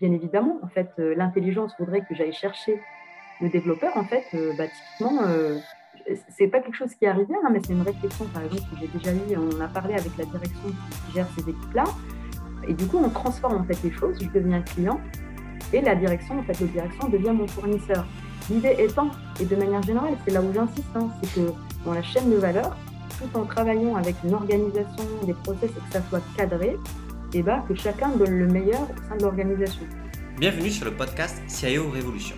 bien évidemment, en fait, l'intelligence voudrait que j'aille chercher le développeur. En fait, bah, typiquement, c'est pas quelque chose qui est arrivé, hein, mais c'est une réflexion, par exemple, que j'ai déjà eu. On a parlé avec la direction qui gère ces équipes-là. Et du coup, on transforme en fait les choses. Je deviens client et la direction, en fait, la direction devient mon fournisseur. L'idée étant, et de manière générale, c'est là où j'insiste, hein, c'est que dans la chaîne de valeur, tout en travaillant avec une organisation, des process et que ça soit cadré, et ben, que chacun donne le meilleur au sein de l'organisation. Bienvenue sur le podcast CIO Révolution.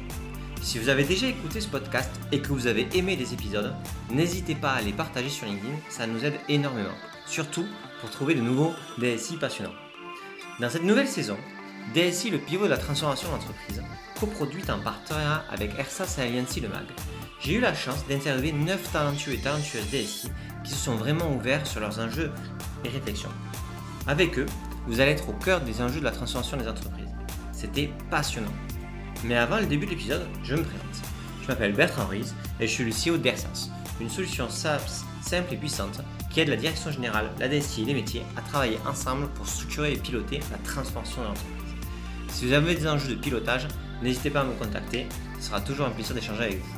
Si vous avez déjà écouté ce podcast et que vous avez aimé les épisodes, n'hésitez pas à les partager sur LinkedIn, ça nous aide énormément, surtout pour trouver de nouveaux DSI passionnants. Dans cette nouvelle saison, DSI, le pivot de la transformation d'entreprise, coproduite en partenariat avec ERSAS et Alliancy Le Mag, j'ai eu la chance d'interviewer 9 talentueux et talentueuses DSI qui se sont vraiment ouverts sur leurs enjeux et réflexions. Avec eux, vous allez être au cœur des enjeux de la transformation des entreprises. C'était passionnant. Mais avant le début de l'épisode, je me présente. Je m'appelle Bertrand Ruiz et je suis le CEO d'Ersas, une solution SaaS simple et puissante qui aide la direction générale, la DSI et les métiers à travailler ensemble pour structurer et piloter la transformation de l'entreprise. Si vous avez des enjeux de pilotage, n'hésitez pas à me contacter, ce sera toujours un plaisir d'échanger avec vous.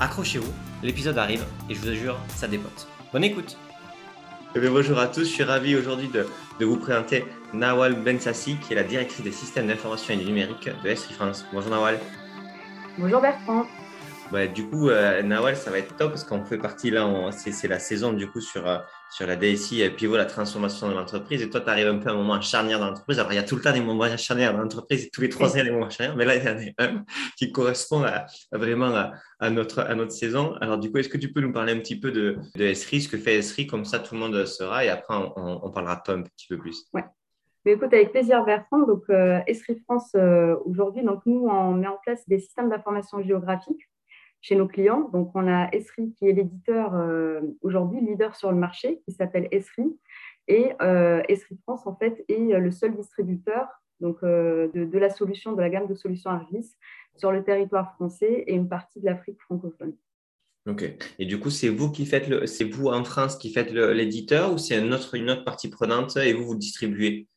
Accrochez-vous, l'épisode arrive et je vous assure, ça dépote. Bonne écoute eh bonjour à tous, je suis ravi aujourd'hui de, vous présenter Nawal Bensassi, qui est la directrice des systèmes d'information et du numérique de Esri France. Bonjour Nawal. Bonjour Bertrand du coup, euh, Nawal, ça va être top parce qu'on fait partie là, c'est la saison du coup sur, euh, sur la DSI, euh, pivot, la transformation de l'entreprise. Et toi, tu arrives un peu à un moment charnière dans l'entreprise. Alors, il y a tout le temps des moments charnières dans l'entreprise, tous les trois ans, il y a des moments charnières, mais là, il y en a un qui correspond à, vraiment à, notre, à notre saison. Alors, du coup, est-ce que tu peux nous parler un petit peu de, de Esri, ce que fait Esri, comme ça tout le monde sera, et après, on, parlera de toi un petit peu plus. Ouais. Mais écoute, avec plaisir, Bertrand. Donc, Esri France, aujourd'hui, donc nous, on met en place des systèmes d'information géographique chez nos clients. Donc, on a Esri qui est l'éditeur euh, aujourd'hui, leader sur le marché, qui s'appelle Esri. Et euh, Esri France, en fait, est le seul distributeur donc, euh, de, la solution, de la gamme de solutions Argis sur le territoire français et une partie de l'Afrique francophone. Ok. Et du coup, c'est vous qui faites le, c'est vous en France qui faites l'éditeur ou c'est une autre, une autre partie prenante et vous vous distribuez?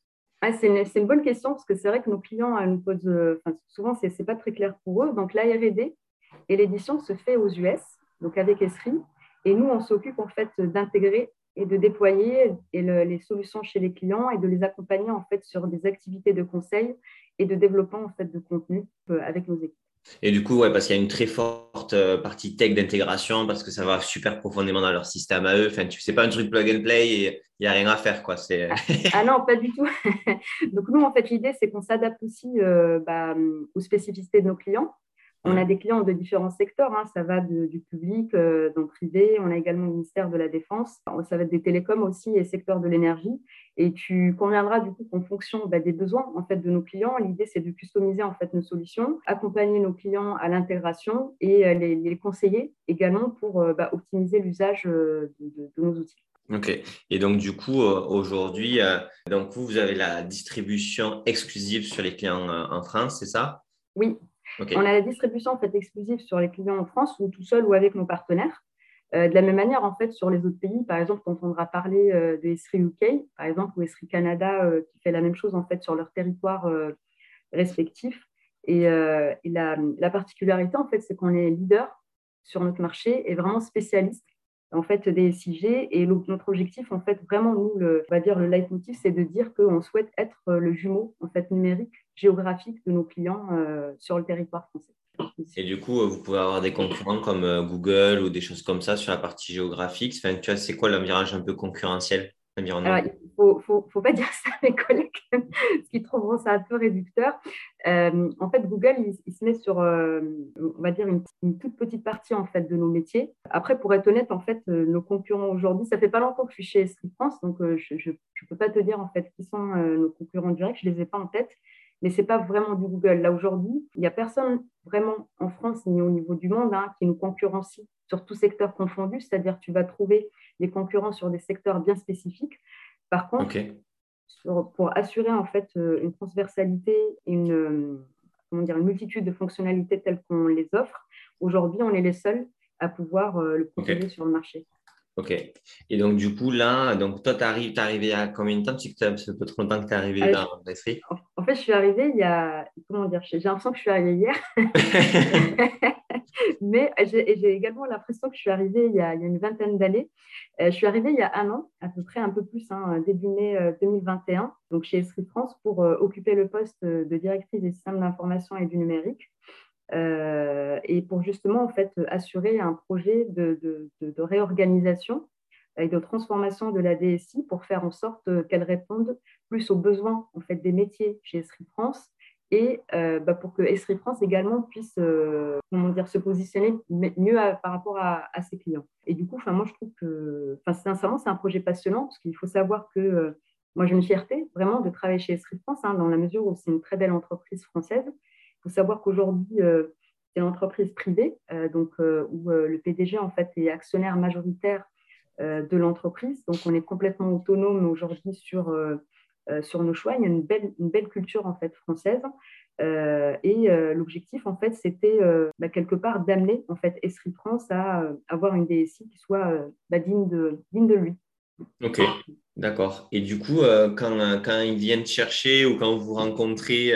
Ah, c'est, une, une, bonne question parce que c'est vrai que nos clients nous posent, enfin, souvent c'est, n'est pas très clair pour eux. Donc la R&D, et l'édition se fait aux US, donc avec Esri. Et nous, on s'occupe en fait d'intégrer et de déployer les solutions chez les clients et de les accompagner en fait sur des activités de conseil et de développement en fait de contenu euh, avec nos équipes. Et du coup, ouais, parce qu'il y a une très forte euh, partie tech d'intégration, parce que ça va super profondément dans leur système à eux. Enfin, tu sais pas un truc plug and play et il n'y a rien à faire, quoi. C'est... ah non, pas du tout. Donc nous, en fait, l'idée, c'est qu'on s'adapte aussi euh, bah, aux spécificités de nos clients. On a des clients de différents secteurs, hein. ça va du public, euh, donc privé, on a également le ministère de la Défense, ça va être des télécoms aussi et secteur de l'énergie. Et tu conviendras du coup qu'en fonction bah, des besoins en fait de nos clients, l'idée c'est de customiser en fait nos solutions, accompagner nos clients à l'intégration et euh, les, conseiller également pour euh, bah, optimiser l'usage de, nos outils. Ok. Et donc, du coup, aujourd'hui, donc vous, vous avez la distribution exclusive sur les clients en France, c'est ça? Oui, on a la distribution en fait, exclusive sur les clients en France ou tout seul ou avec nos partenaires. Euh, de la même manière, en fait, sur les autres pays, par exemple, on entendra parler euh, de Esri UK, par exemple, ou Esri Canada, euh, qui fait la même chose en fait sur leur territoire respectif. Et, la, la, particularité, en fait, c'est qu'on est leader sur notre marché et vraiment spécialiste en fait des SIG. Et notre objectif, en fait, vraiment, nous, le, on va dire le leitmotiv, c'est de dire qu'on souhaite être le jumeau en fait numérique géographique de nos clients euh, sur le territoire français. Et du coup, euh, vous pouvez avoir des concurrents comme euh, Google ou des choses comme ça sur la partie géographique. C'est quoi l'environnement un peu concurrentiel alors, il ne faut, pas dire ça à mes collègues, parce qu'ils trouveront ça un peu réducteur. en fait, Google, il, se met sur, on va dire, une, toute petite partie en fait, de nos métiers. Après, pour être honnête, en fait, nos concurrents aujourd'hui, ça fait pas longtemps que je suis chez Street France, donc je ne peux pas te dire en fait qui sont nos concurrents directs, je ne les ai pas en tête mais ce n'est pas vraiment du Google. Là, aujourd'hui, il n'y a personne vraiment en France ni au niveau du monde hein, qui nous concurrencie sur tout secteur confondu, c'est-à-dire tu vas trouver des concurrents sur des secteurs bien spécifiques. Par contre, pour assurer en fait euh, une transversalité et une, euh, comment dire, une multitude de fonctionnalités telles qu'on les offre, aujourd'hui, on est les seuls à pouvoir euh, le proposer sur le marché. Ok. Et donc, du coup, là, donc toi, tu arrives, es arrivé à combien de temps? Sais que ça fait trop longtemps que tu es arrivé ah, dans l'esprit En fait, je suis arrivée il y a. Comment dire? J'ai l'impression que je suis arrivée hier. Mais j'ai également l'impression que je suis arrivée il y a, une vingtaine d'années. Euh, je suis arrivée il y a un an, à peu près un peu plus, hein, début mai 2021, euh, donc chez Esprit France, pour euh, occuper le poste de directrice des systèmes d'information et du numérique. Euh, et pour justement en fait assurer un projet de, réorganisation et de transformation de la DSI pour faire en sorte qu'elle réponde plus aux besoins en fait des métiers chez Esri France et euh, bah, pour que Esri France également puisse euh, comment dire, se positionner mieux par rapport à, ses clients. Et du coup, moi je trouve que sincèrement c'est un projet passionnant parce qu'il faut savoir que moi j'ai une fierté vraiment de travailler chez Esri France hein, dans la mesure où c'est une très belle entreprise française faut savoir qu'aujourd'hui, euh, c'est une entreprise privée, euh, donc, euh, où le PDG en fait, est actionnaire majoritaire de l'entreprise. Donc, on est complètement autonome aujourd'hui sur, sur nos choix. Il y a une belle, une belle culture en fait, française. et l'objectif, en fait, c'était bah, quelque part d'amener en fait Esri France à avoir une DSI qui soit bah, digne, de, digne de lui. Ok, d'accord. Et du coup, quand, quand ils viennent chercher ou quand vous rencontrez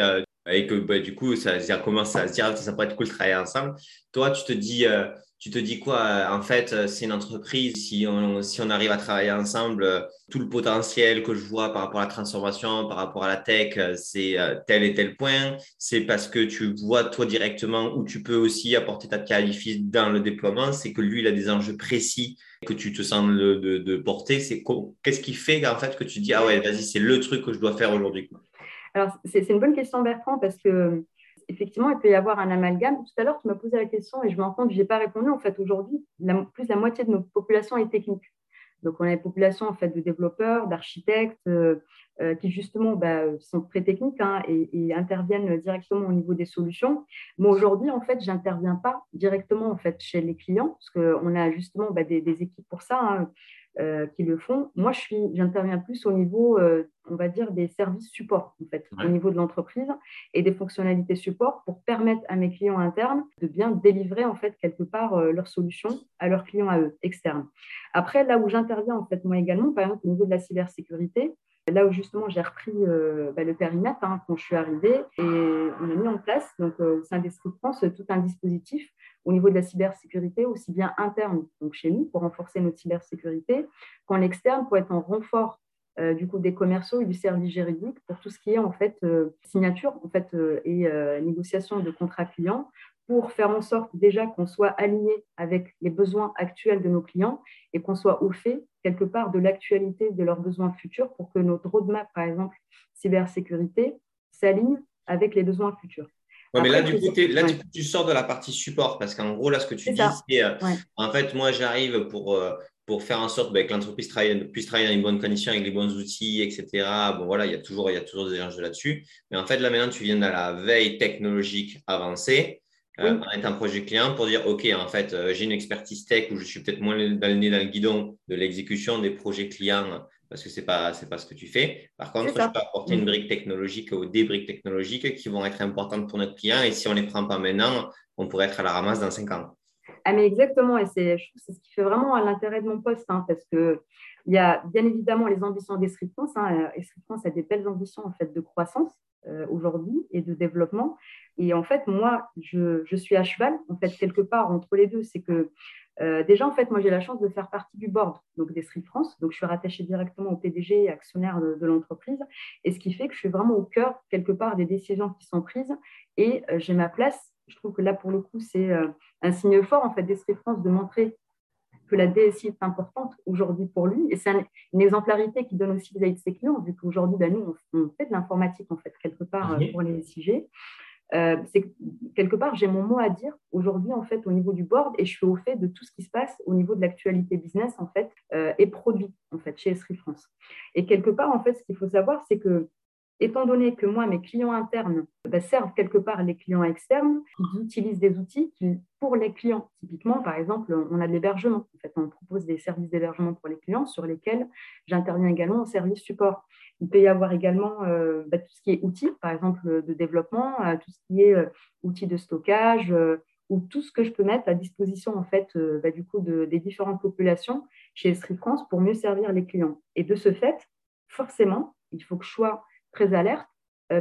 et que bah, du coup, ça, commence à se dire ça pourrait être cool de travailler ensemble. Toi, tu te dis, euh, tu te dis quoi euh, En fait, euh, c'est une entreprise. Si on, si on arrive à travailler ensemble, tout le potentiel que je vois par rapport à la transformation, par rapport à la tech, c'est tel et tel point. C'est parce que tu vois toi directement où tu peux aussi apporter ta qualifie dans le déploiement. C'est que lui, il a des enjeux précis que tu te sens de, de, de porter. C'est qu'est-ce qui fait en fait que tu dis ah ouais, vas-y, c'est le truc que je dois faire aujourd'hui. Alors, c'est une bonne question, Bertrand, parce que effectivement, il peut y avoir un amalgame. Tout à l'heure, tu m'as posé la question et je me rends compte que je n'ai pas répondu. En fait, aujourd'hui, plus de la moitié de nos populations est technique. Donc, on a une population en fait, de développeurs, d'architectes euh, euh, qui, justement, bah, sont très techniques hein, et, interviennent directement au niveau des solutions. Moi, aujourd'hui, en fait, je n'interviens pas directement en fait, chez les clients parce qu'on a justement bah, des, équipes pour ça. Hein. Euh, qui le font. Moi, je suis, j'interviens plus au niveau, euh, on va dire, des services support, en fait, au niveau de l'entreprise et des fonctionnalités support pour permettre à mes clients internes de bien délivrer, en fait, quelque part euh, leurs solutions à leurs clients à eux, externes. Après, là où j'interviens, en fait, moi également, par exemple, au niveau de la cybersécurité, là où justement j'ai repris bah, le périmètre hein, quand je suis arrivée et on a mis en place donc au sein des France tout un dispositif au niveau de la cybersécurité, aussi bien interne, donc chez nous, pour renforcer notre cybersécurité, qu'en externe, pour être en renfort euh, du coup des commerciaux et du service juridique pour tout ce qui est en fait euh, signature en fait euh, et négociation de contrats clients pour faire en sorte déjà qu'on soit aligné avec les besoins actuels de nos clients et qu'on soit au fait quelque part de l'actualité de leurs besoins futurs pour que notre roadmap par exemple cybersécurité s'aligne avec les besoins futurs. Ouais, mais là, du coup, là tu sors de la partie support parce qu'en gros, là, ce que tu dis, c'est euh, en fait, moi, j'arrive pour, euh, pour faire en sorte bah, que l'entreprise puisse travailler dans les bonnes conditions avec les bons outils, etc. Bon, voilà, il y a toujours, il y a toujours des enjeux là-dessus. Mais en fait, là, maintenant, tu viens de la veille technologique avancée. Euh, en étant projet client pour dire, OK, en fait, j'ai une expertise tech où je suis peut-être moins dans le nez dans le guidon de l'exécution des projets clients parce que ce n'est pas, pas ce que tu fais. Par contre, je peux apporter une brique technologique ou des briques technologiques qui vont être importantes pour notre client. Et si on ne les prend pas maintenant, on pourrait être à la ramasse dans cinq ans. Ah, mais exactement. Et c'est ce qui fait vraiment l'intérêt de mon poste, hein, parce qu'il y a bien évidemment les ambitions d'Esprit France. Hein. Esprit France a des belles ambitions en fait, de croissance euh, aujourd'hui et de développement. Et en fait, moi, je, je, suis à cheval, en fait, quelque part entre les deux. C'est que euh, déjà, en fait, moi, j'ai la chance de faire partie du board donc des Street France. Donc, je suis rattachée directement au PDG et actionnaire de, l'entreprise. Et ce qui fait que je suis vraiment au cœur, quelque part, des décisions qui sont prises. Et euh, j'ai ma place. Je trouve que là, pour le coup, c'est euh, un signe fort, en fait, des Street France de montrer que la DSI est importante aujourd'hui pour lui. Et c'est une exemplarité qui donne aussi vis-à-vis de ses clients, vu qu'aujourd'hui, bah, nous, on, fait de l'informatique, en fait, quelque part, pour les SIG. Euh, c'est quelque part, j'ai mon mot à dire aujourd'hui en fait au niveau du board et je suis au fait de tout ce qui se passe au niveau de l'actualité business en fait euh, et produit en fait chez Esri France. Et quelque part en fait, ce qu'il faut savoir, c'est que étant donné que moi, mes clients internes bah, servent quelque part les clients externes, ils utilisent des outils pour les clients, typiquement, par exemple, on a de l'hébergement. En fait, on propose des services d'hébergement pour les clients sur lesquels j'interviens également en service support. Il peut y avoir également euh, bah, tout ce qui est outils, par exemple, de développement, euh, tout ce qui est euh, outils de stockage, ou tout ce que je peux mettre à disposition en fait bah, du coup des différentes populations chez Esri France pour mieux servir les clients. Et de ce fait, forcément, il faut que je sois très alerte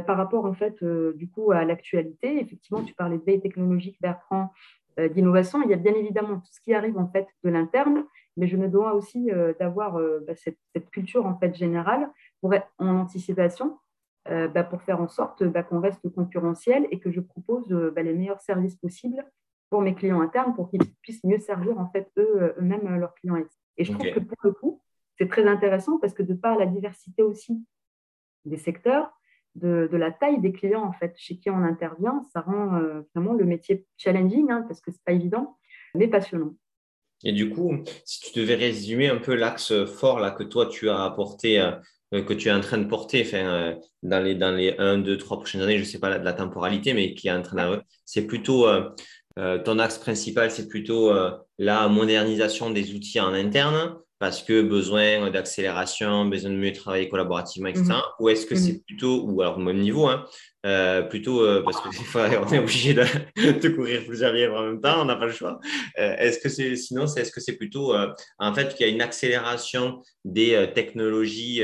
par rapport en fait du coup à l'actualité. Effectivement, tu parlais de veille technologique, Bertrand, d'innovation. Il y a bien évidemment tout ce qui arrive en fait de l'interne, mais je me dois aussi d'avoir bah, cette, cette, culture en fait générale pour être en anticipation euh, bah, pour faire en sorte bah, qu'on reste concurrentiel et que je propose euh, les meilleurs services possibles pour mes clients internes pour qu'ils puissent mieux servir en fait eux, euh, eux-mêmes leurs clients Et je trouve que pour le coup, c'est très intéressant parce que de par la diversité aussi des secteurs, de, la taille des clients en fait chez qui on intervient, ça rend vraiment le métier challenging hein, parce que c'est pas évident, mais passionnant. Et du coup, si tu devais résumer un peu l'axe fort là que toi tu as apporté euh, que tu es en train de porter enfin, euh, dans, les, dans les 1, 2, 3 prochaines années, je sais pas la, la, temporalité, mais qui est en train de... C'est plutôt euh, ton axe principal, c'est plutôt la modernisation des outils en interne parce que besoin d'accélération, besoin de mieux travailler collaborativement, etc. Mhm. Ou est-ce que c'est mhm. plutôt, ou alors au même niveau, hein, euh, plutôt euh, parce que des fois on est obligé de, de courir plusieurs lièvres en même temps, on n'a pas le choix. Euh, est-ce que c'est, sinon, c'est, est-ce que c'est plutôt en fait qu'il y a une accélération des technologies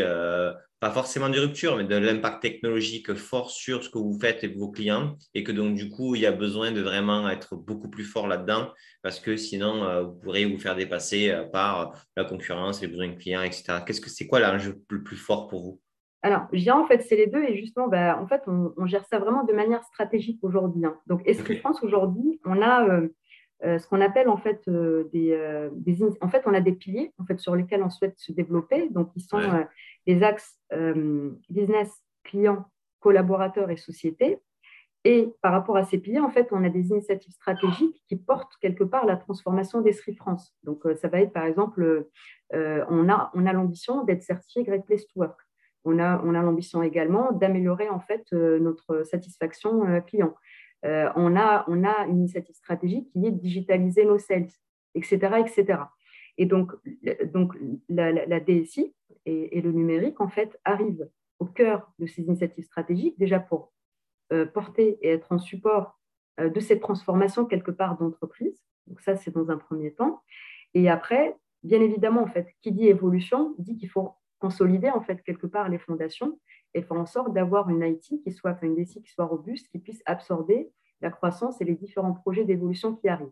pas forcément de rupture, mais de l'impact technologique fort sur ce que vous faites et vos clients, et que donc du coup, il y a besoin de vraiment être beaucoup plus fort là-dedans, parce que sinon, euh, vous pourrez vous faire dépasser euh, par la concurrence, les besoins de clients, etc. Qu'est-ce que c'est quoi l'enjeu le plus fort pour vous? Alors, je dirais en fait, c'est les deux et justement, bah, en fait, on, gère ça vraiment de manière stratégique aujourd'hui. Hein. Donc, Esprit France, aujourd'hui, on a euh, ce qu'on appelle en fait des, en fait, on a des piliers en fait sur lesquels on souhaite se développer. Donc, ils sont les axes euh, business, client, collaborateur et société. Et par rapport à ces piliers, en fait, on a des initiatives stratégiques qui portent quelque part la transformation d'Esprit France. Donc, euh, ça va être, par exemple, euh, on a, on a l'ambition d'être certifié Great Place to Work. On a, on a l'ambition également d'améliorer, en fait, notre satisfaction client. on, a, on a une initiative stratégique qui est de digitaliser nos sales, etc., etc. Et donc, donc la, DSI et, le numérique, en fait, au cœur de ces initiatives stratégiques, déjà pour euh, porter et être en support euh, de cette transformation quelque part d'entreprise. Donc ça, c'est dans un premier temps. Et après, bien évidemment, en fait, qui dit évolution dit qu'il faut consolider en fait quelque part les fondations et faire en sorte d'avoir une IT qui soit, enfin une DSI qui soit robuste, qui puisse absorber la croissance et les différents projets d'évolution qui arrivent.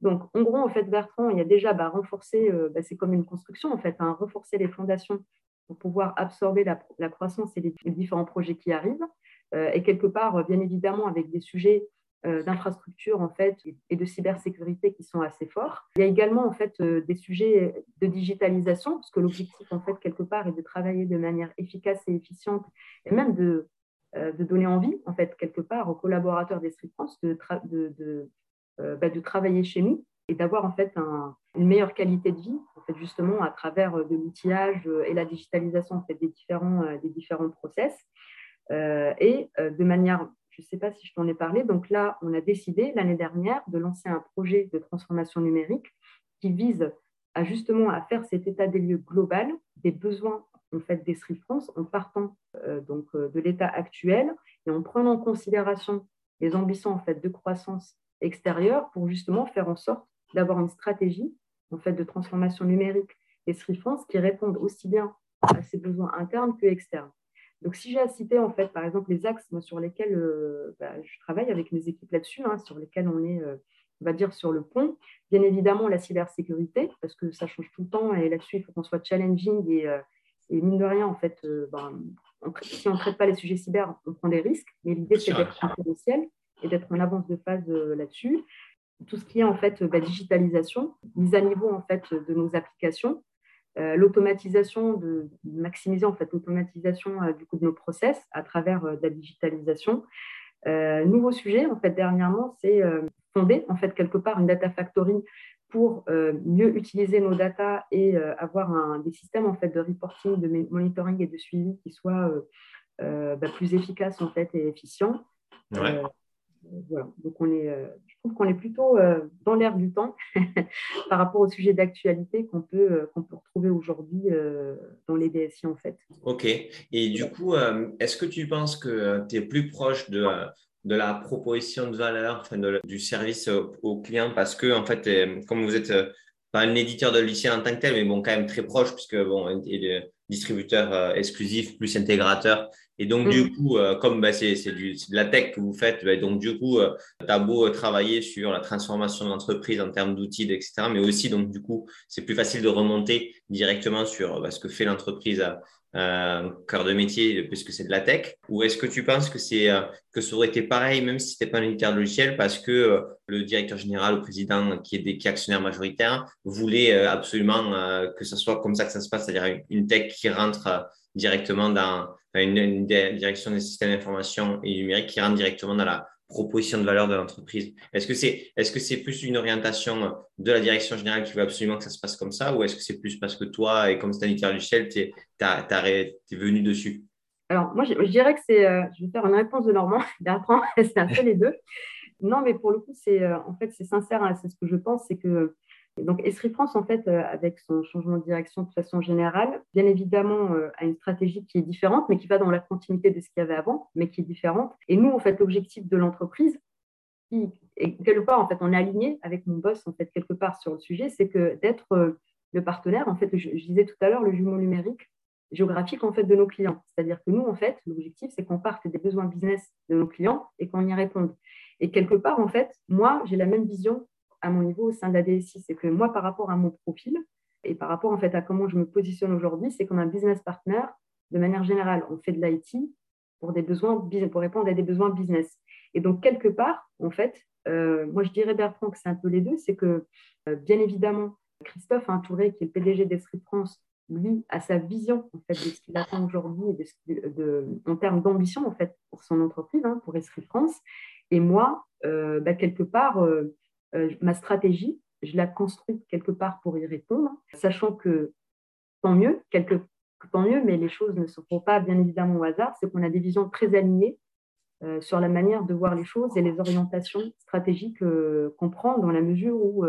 Donc, en gros, en fait, Bertrand, il y a déjà bah, renforcé, euh, bah, c'est comme une construction, en fait, hein, renforcer les fondations pour pouvoir absorber la, croissance et les, différents projets qui arrivent. Euh, et quelque part, bien évidemment, avec des sujets euh, d'infrastructure, en fait, et de cybersécurité qui sont assez forts. Il y a également, en fait, des sujets de digitalisation, parce que l'objectif, en fait, quelque part, est de travailler de manière efficace et efficiente, et même de, de donner envie, en fait, quelque part, aux collaborateurs d'Esprit France de, de euh, bah, de travailler chez nous et d'avoir en fait une meilleure qualité de vie, en fait, justement à travers euh, de l'outillage euh, et la digitalisation en fait, des, différents, des différents process. et de manière, je ne sais pas si je t'en ai parlé, donc là, on a décidé l'année dernière de lancer un projet de transformation numérique qui vise à justement à faire cet état des lieux global des besoins en fait d'Estrie France en partant donc de l'état actuel et en prenant en considération les ambitions en fait de croissance extérieure pour justement faire en sorte d'avoir une stratégie en fait, de transformation numérique et Sri France qui répondent aussi bien à ses besoins internes que externes. Donc, si j'ai à citer, en fait, par exemple, les axes sur lesquels euh, bah, je travaille avec mes équipes là-dessus, hein, sur lesquels on est, euh, on va dire, sur le pont, bien évidemment, la cybersécurité, parce que ça change tout le temps, et là-dessus, il faut qu'on soit challenging, et, euh, et, mine de rien, en fait, ben, si on ne traite pas les sujets cyber, on prend des risques, mais l'idée, c'est d'être confidentiel et d'être en avance de phase euh, là-dessus. Tout ce qui est en fait bah, digitalisation, mise à niveau en fait de nos applications, euh, l'automatisation de maximiser en fait l'automatisation euh, du coup de nos process à travers de la digitalisation. nouveau sujet en fait dernièrement, c'est fonder en fait quelque part une data factory pour mieux utiliser nos data et avoir un, des systèmes en fait de reporting, de monitoring et de suivi qui soient bah, plus efficaces en fait et efficients. Ouais Donc, on est, euh, je trouve qu'on est plutôt euh, dans l'air du temps par rapport au sujet d'actualité qu'on peut, euh, retrouver aujourd'hui dans les DSI, en fait. OK. Et du coup, est-ce que tu penses que tu es plus proche de, la proposition de valeur, du service au, client, parce que en fait, comme vous êtes pas un éditeur de logiciel en tant que tel, mais bon, quand même très proche, puisque bon, est distributeur exclusif plus intégrateur. Et donc, du mm. coup, comme bah, c'est de la tech que vous faites, bah, donc du coup, tu as beau travailler sur la transformation de l'entreprise en termes d'outils, etc. Mais aussi, donc du coup, c'est plus facile de remonter directement sur bah, ce que fait l'entreprise euh, cœur de métier puisque c'est de la tech Ou est-ce que tu penses que, c'est, euh, que ça aurait été pareil même si ce n'était pas un éditeur de logiciel parce que euh, le directeur général ou président qui est, des, qui est actionnaire majoritaire voulait euh, absolument que ce soit comme ça que ça se passe, c'est-à-dire une, tech qui rentre directement dans une, direction des systèmes d'information et numérique qui rentre directement dans la proposition de valeur de l'entreprise. Est-ce que c'est est-ce que c'est plus une orientation de la direction générale qui veut absolument que ça se passe comme ça ou est-ce que c'est plus parce que toi et comme Stanislas Luchel, tu es, venu dessus? Alors moi je, dirais que c'est euh, je vais faire une réponse de Normand d'apprendre c'est un peu les deux. Non mais pour le coup c'est euh, en fait c'est sincère hein, c'est ce que je pense c'est que donc, Esri France, en fait, euh, avec son changement de direction de façon générale, bien évidemment, euh, a une stratégie qui est différente, mais qui va dans la continuité de ce qu'il y avait avant, mais qui est différente. Et nous, en fait, l'objectif de l'entreprise, qui quelque part, en fait, on est aligné avec mon boss, en fait, quelque part sur le sujet, c'est que d'être euh, le partenaire, en fait, je, disais tout à l'heure, le jumeau numérique géographique, en fait, de nos clients. C'est-à-dire que nous, en fait, l'objectif, c'est qu'on parte des besoins business de nos clients et qu'on y réponde. Et quelque part, en fait, moi, j'ai la même vision à mon niveau au sein de la DSI. C'est que moi, par rapport à mon profil et par rapport en fait à comment je me positionne aujourd'hui, c'est comme un business partner de manière générale. On fait de l'IT pour pour répondre à des besoins business. Et donc quelque part, en fait, euh, moi je dirais Bertrand que c'est un peu les deux, c'est que euh, bien évidemment Christophe Touré, qui est le PDG d'Esprit France, lui a sa vision en fait de ce qu'il attend aujourd'hui en termes d'ambition en fait pour son entreprise, hein, pour Esprit France. Et moi, euh, bah, quelque part, euh, ma stratégie, je la construis quelque part pour y répondre, sachant que tant mieux, quelque, tant mieux, mais les choses ne se font pas bien évidemment au hasard, c'est qu'on a des visions très alignées euh, sur la manière de voir les choses et les orientations stratégiques euh, qu'on prend dans la mesure où,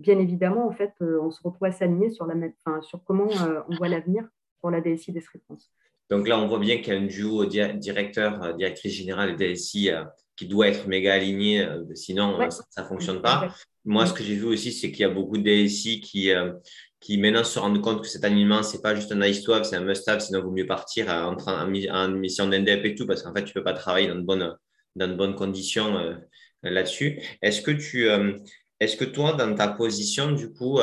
bien évidemment, en fait, on se retrouve à s'aligner sur, la, sur comment on voit l'avenir pour la DSI des réponses. Donc là, on voit bien qu'il y a un duo directeur, directrice générale et DSI qui doit être méga aligné, euh, sinon euh, ça ne fonctionne pas. Moi, ce que j'ai vu aussi, c'est qu'il y a beaucoup de DSI qui, euh, qui maintenant se rendent compte que cet alignement, ce n'est pas juste un nice to have, c'est un must have, sinon il vaut mieux partir en, en, mission d'NDEP et tout, parce qu'en fait, tu ne peux pas travailler dans de bonnes, dans de bonnes conditions là-dessus. Est-ce que tu, est-ce que toi, dans ta position, du coup,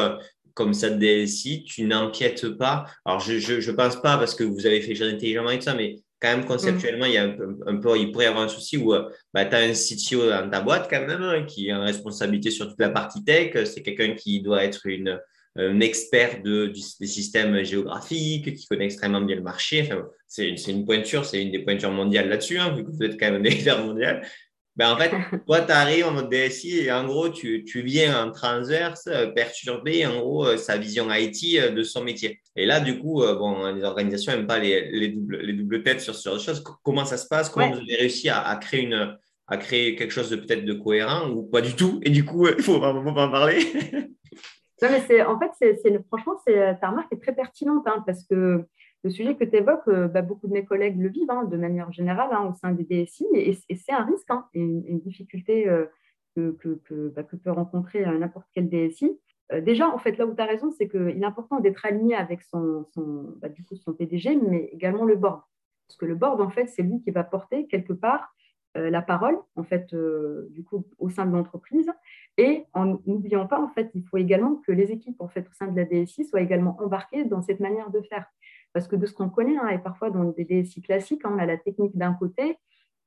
comme ça DSI, tu n'empiètes pas? Alors, je ne pense pas parce que vous avez fait intelligemment avec ça, mais quand même conceptuellement, il, y a un, peu, il pourrait y avoir un souci où euh, bah, tu as un CTO dans ta boîte quand même hein, qui a une responsabilité sur toute la partie tech. C'est quelqu'un qui doit être une, un expert de, des systèmes géographiques, qui connaît extrêmement bien le marché. Enfin, c'est une pointure, c'est une des pointures mondiales là-dessus, hein, vu que vous êtes quand même un leader mondial. Ben, en fait, toi, tu arrives en mode DSI et en gros, tu, tu viens en transverse euh, perturber en gros euh, sa vision IT euh, de son métier. Et là, du coup, bon, les organisations n'aiment pas les, les, doubles, les doubles têtes sur ce genre de choses. Comment ça se passe? Comment vous avez réussi à, à, créer une, à créer quelque chose de peut-être de cohérent ou pas du tout? Et du coup, il faut pas en parler. non, mais c'est, en fait, c'est, franchement, c'est, ta remarque est très pertinente hein, parce que le sujet que tu évoques, euh, bah, beaucoup de mes collègues le vivent hein, de manière générale hein, au sein des DSI et, c'est un risque hein, et une, difficulté euh, bah, que, peut rencontrer euh, n'importe quel DSI. déjà, en fait, là où tu as raison, c'est qu'il est important d'être aligné avec son, bah, PDG, mais également le board. Parce que le board, en fait, c'est lui qui va porter quelque part la parole, en fait, du coup, au sein de l'entreprise. Et en n'oubliant pas, en fait, il faut également que les équipes, en fait, au sein de la DSI soient également embarquées dans cette manière de faire. Parce que de ce qu'on connaît, hein, et parfois dans des DSI classiques, hein, on a la technique d'un côté,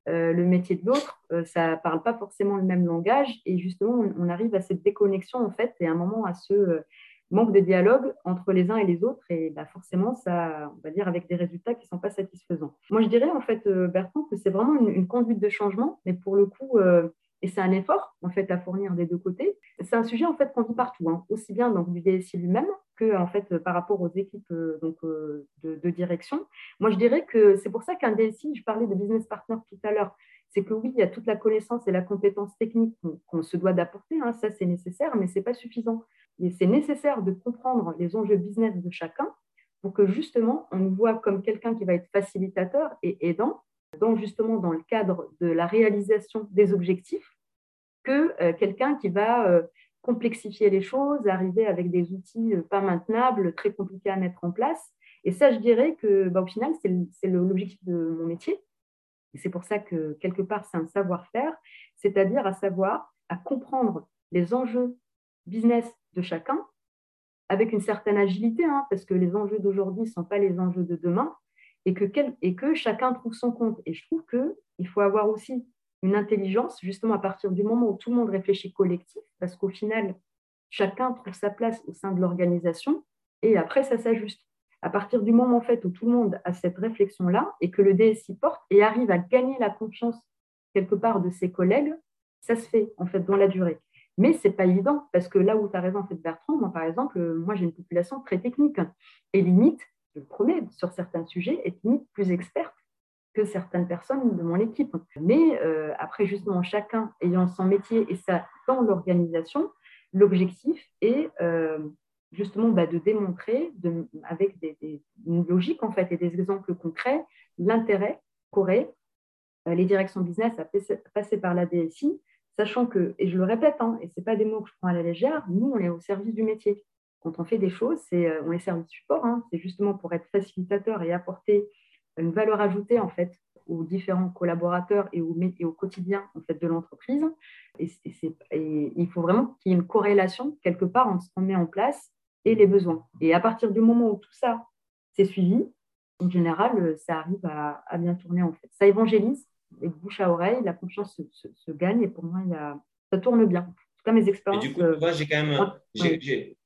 euh, le métier de l'autre, euh, ça ne parle pas forcément le même langage. Et justement, on, arrive à cette déconnexion, en fait, et à un moment à ce euh, manque de dialogue entre les uns et les autres. Et bah, forcément, ça, on va dire, avec des résultats qui ne sont pas satisfaisants. Moi, je dirais, en fait, Bertrand, que c'est vraiment une, une, conduite de changement, mais pour le coup, et c'est un effort en fait à fournir des deux côtés. C'est un sujet en fait qu'on vit partout, hein. aussi bien donc du DSI lui-même que en fait par rapport aux équipes euh, donc euh, de, direction. Moi je dirais que c'est pour ça qu'un DSI, je parlais de business partner tout à l'heure, c'est que oui il y a toute la connaissance et la compétence technique qu'on se doit d'apporter, hein. ça c'est nécessaire, mais c'est pas suffisant. Et c'est nécessaire de comprendre les enjeux business de chacun pour que justement on nous voit comme quelqu'un qui va être facilitateur et aidant donc justement dans le cadre de la réalisation des objectifs que quelqu'un qui va complexifier les choses, arriver avec des outils pas maintenables, très compliqués à mettre en place. Et ça, je dirais que bah, au final, c'est l'objectif de mon métier. Et c'est pour ça que quelque part, c'est un savoir-faire, c'est-à-dire à savoir, à comprendre les enjeux business de chacun avec une certaine agilité, hein, parce que les enjeux d'aujourd'hui ne sont pas les enjeux de demain, et que, chacun trouve son compte. Et je trouve qu'il faut avoir aussi une intelligence, justement à partir du moment où tout le monde réfléchit collectif, parce qu'au final, chacun trouve sa place au sein de l'organisation, et après, ça s'ajuste. À partir du moment en fait, où tout le monde a cette réflexion-là, et que le DSI porte et arrive à gagner la confiance quelque part de ses collègues, ça se fait en fait dans la durée. Mais ce n'est pas évident, parce que là où tu as raison, en Bertrand, moi, par exemple, euh, moi, j'ai une population très technique. Et limite, le sur certains sujets, est plus experte que certaines personnes de mon équipe. Mais euh, après, justement, chacun ayant son métier et ça dans l'organisation, l'objectif est euh, justement bah, de démontrer, avec des, une logique en fait et des exemples concrets, l'intérêt qu'auraient les directions business à passer par la DSI Sachant que, et je le répète, hein, et ce pas des mots que je prends à la légère, nous, on est au service du métier. Quand on fait des choses, c'est, euh, on est service support, hein, c'est justement pour être facilitateur et apporter une valeur ajoutée en fait aux différents collaborateurs et au, au quotidien en fait de l'entreprise. Et, et, il faut vraiment qu'il y ait une corrélation quelque part entre ce qu'on met en place et les besoins. Et à partir du moment où tout ça c'est suivi, en général, ça arrive à, bien tourner en fait. Ça évangélise et bouche à oreille, la confiance se, gagne et pour moi, il y a, ça tourne bien. Cas, mes expériences. Et du coup, moi, j'ai quand même.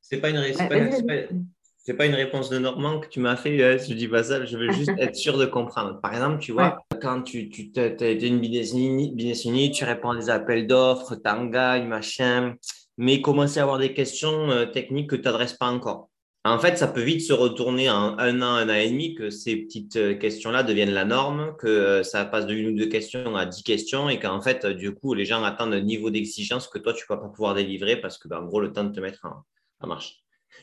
C'est pas, une, c'est pas, une réponse de Normand que tu m'as fait. je dis pas ça, je veux juste être sûr de comprendre. Par exemple, tu vois, quand tu, tu as une business unit, tu réponds à des appels d'offres, tu en gagnes, machin, mais commencer à avoir des questions euh, techniques que tu n'adresses pas encore. En fait, ça peut vite se retourner en un an, un an et demi, que ces petites euh, questions-là deviennent la norme, que euh, ça passe de une ou deux questions à dix questions et qu'en fait, euh, du coup, les gens attendent un niveau d'exigence que toi, tu ne vas pas pouvoir délivrer parce que, ben, en gros, le temps de te mettre en, marche.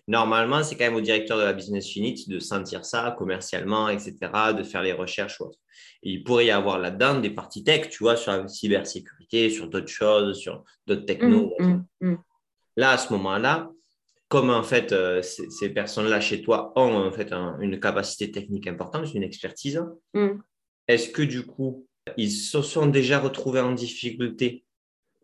Normalement, c'est quand même au directeur de la business unit de sentir ça commercialement, etc., de faire les recherches ou autre. il pourrait y avoir là-dedans des parties tech, tu vois, sur la cybersécurité, sur d'autres choses, sur d'autres technos. Mmh, mmh, mmh. Là, à ce moment-là, comme en fait euh, ces, personnes-là chez toi ont en fait une capacité technique importante, une expertise, mm. est-ce que du coup ils se sont déjà retrouvés en difficulté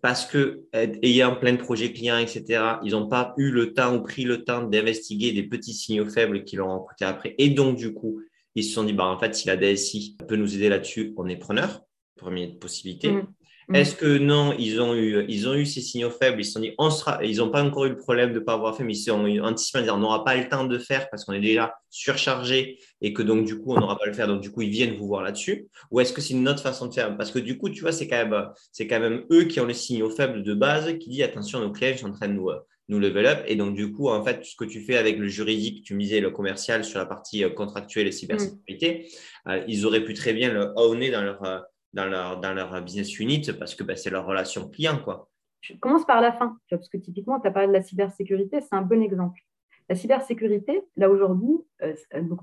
parce que ayant plein de projets clients, etc., ils n'ont pas eu le temps ou pris le temps d'investiguer des petits signaux faibles qui leur ont coûté après? Et donc, du coup, ils se sont dit, bah, en fait, si la DSI peut nous aider là-dessus, on est preneur. Première possibilité. Mm. Mm. Est-ce que non, ils ont eu, ils ont eu ces signaux faibles, ils se sont dit, on sera, ils n'ont pas encore eu le problème de ne pas avoir fait, mais ils se sont anticipé on n'aura pas le temps de faire parce qu'on est déjà surchargé et que donc du coup on n'aura pas le faire, donc du coup ils viennent vous voir là-dessus. Ou est-ce que c'est une autre façon de faire? Parce que du coup, tu vois, c'est quand même, c'est quand même eux qui ont les signaux faibles de base qui disent attention, nos clients sont en train de nous, nous level up. Et donc du coup, en fait, ce que tu fais avec le juridique, tu misais le commercial sur la partie euh, contractuelle et cybersécurité, mm. euh, ils auraient pu très bien le owner dans leur euh, dans leur, dans leur business unit parce que bah, c'est leur relation client. Quoi. Je commence par la fin, parce que typiquement, tu as parlé de la cybersécurité, c'est un bon exemple. La cybersécurité, là aujourd'hui, euh,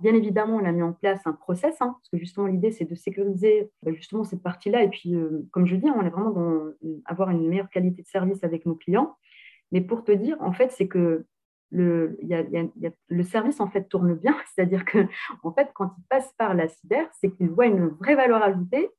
bien évidemment, on a mis en place un process, hein, parce que justement l'idée c'est de sécuriser bah, justement cette partie-là. Et puis, euh, comme je dis, on est vraiment dans avoir une meilleure qualité de service avec nos clients. Mais pour te dire, en fait, c'est que le, y y a, le service en fait tourne bien, c'est-à-dire que en fait, quand il passe par la cyber, c'est qu'il voit une vraie valeur ajoutée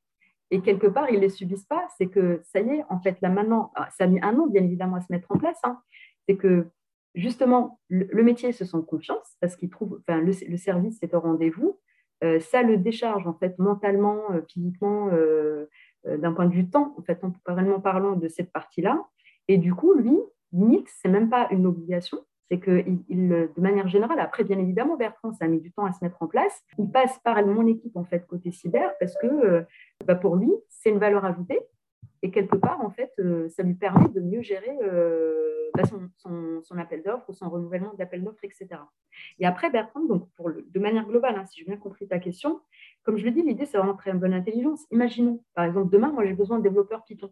et quelque part, ils ne les subissent pas. C'est que ça y est, en fait, là maintenant, ah, ça a mis un an, bien évidemment, à se mettre en place. Hein. C'est que justement, le, métier se sent confiance parce qu'il trouve, le, service est au rendez-vous. Euh, ça le décharge, en fait, mentalement, euh, physiquement, euh, d'un point de vue temps, en fait, temporellement parlant de cette partie-là. Et du coup, lui, limite, ce n'est même pas une obligation, c'est que de manière générale, après bien évidemment Bertrand, ça a mis du temps à se mettre en place. Il passe par mon équipe en fait côté cyber parce que euh, bah, pour lui c'est une valeur ajoutée et quelque part en fait euh, ça lui permet de mieux gérer euh, bah, son, appel d'offres ou son renouvellement d'appel d'offres, etc. Et après Bertrand, donc de manière globale, hein, si j'ai bien compris ta question, comme je le dis, l'idée c'est vraiment très bonne intelligence. Imaginons par exemple demain, moi j'ai besoin de développeurs Python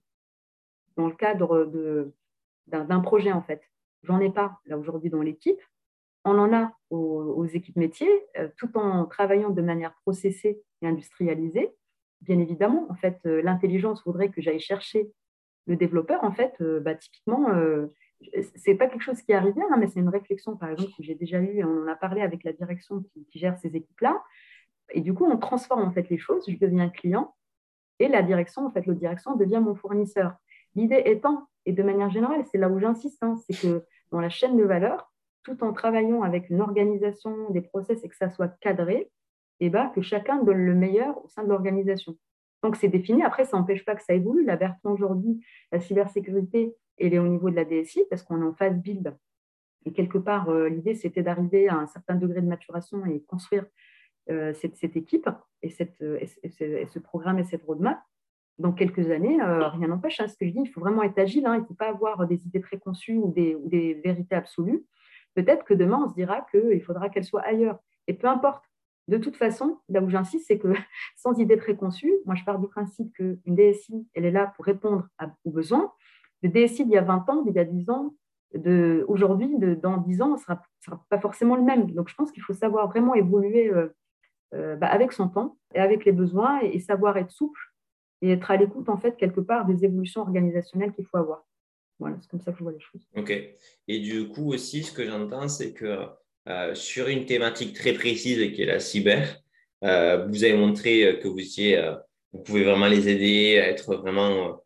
dans le cadre d'un projet en fait. J'en ai pas là aujourd'hui dans l'équipe. On en a aux, équipes métiers, euh, tout en travaillant de manière processée et industrialisée. bien évidemment, en fait, l'intelligence voudrait que j'aille chercher le développeur. En fait, bah, typiquement, c'est pas quelque chose qui arrivé, hein, mais c'est une réflexion, par exemple, que j'ai déjà eue, on en a parlé avec la direction qui, gère ces équipes-là. Et du coup, on transforme en fait les choses, je deviens client, et la direction, en fait, l'autre direction devient mon fournisseur. L'idée étant, et de manière générale, c'est là où j'insiste, hein, c'est que dans la chaîne de valeur, tout en travaillant avec une organisation, des process et que ça soit cadré, et ben, que chacun donne le meilleur au sein de l'organisation. Donc, c'est défini. Après, ça n'empêche pas que ça évolue. La Bertrand, aujourd'hui, la cybersécurité, elle est au niveau de la DSI parce qu'on est en phase build. Et quelque part, euh, l'idée, c'était d'arriver à un certain degré de maturation et construire euh, cette, équipe et, euh, ce, programme et cette roadmap. Dans quelques années, rien n'empêche. Hein, ce que je dis, il faut vraiment être agile. Hein, il ne faut pas avoir des idées préconçues ou des, vérités absolues. Peut-être que demain, on se dira qu'il faudra qu'elle soit ailleurs. Et peu importe. De toute façon, là où j'insiste, c'est que sans idée préconçue, moi je pars du principe qu'une DSI, elle est là pour répondre aux besoins. Le DSI d'il y a 20 ans, d'il y a 10 ans, aujourd'hui, dans 10 ans, ne sera, sera, pas forcément le même. Donc je pense qu'il faut savoir vraiment évoluer euh, euh, bah, avec son temps et avec les besoins et, savoir être souple et être à l'écoute, en fait, quelque part, des évolutions organisationnelles qu'il faut avoir. Voilà, c'est comme ça que je vois les choses. OK. Et du coup aussi, ce que j'entends, c'est que euh, sur une thématique très précise qui est la cyber. Euh, vous avez montré euh, que vous étiez, vous pouvez vraiment les aider à être vraiment